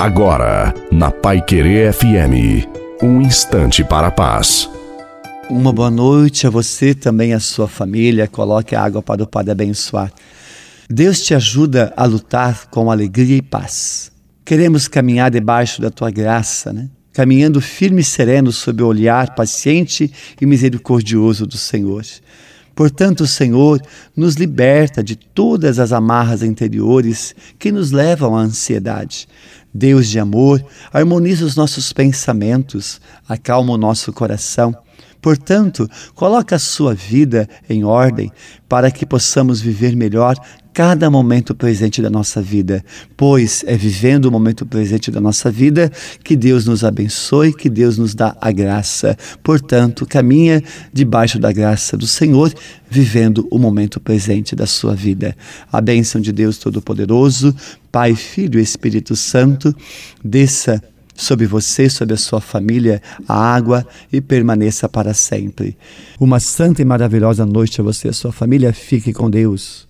Agora, na Pai Querer FM, um instante para a paz. Uma boa noite a você também, a sua família. Coloque a água para o Padre abençoar. Deus te ajuda a lutar com alegria e paz. Queremos caminhar debaixo da tua graça, né? Caminhando firme e sereno sob o olhar paciente e misericordioso do Senhor. Portanto, o Senhor nos liberta de todas as amarras interiores que nos levam à ansiedade. Deus de amor, harmoniza os nossos pensamentos, acalma o nosso coração. Portanto, coloque a sua vida em ordem para que possamos viver melhor cada momento presente da nossa vida, pois é vivendo o momento presente da nossa vida que Deus nos abençoe, que Deus nos dá a graça. Portanto, caminha debaixo da graça do Senhor, vivendo o momento presente da sua vida. A bênção de Deus Todo-Poderoso, Pai, Filho e Espírito Santo, desça sobre você, sobre a sua família, a água e permaneça para sempre. Uma santa e maravilhosa noite a você e a sua família. Fique com Deus.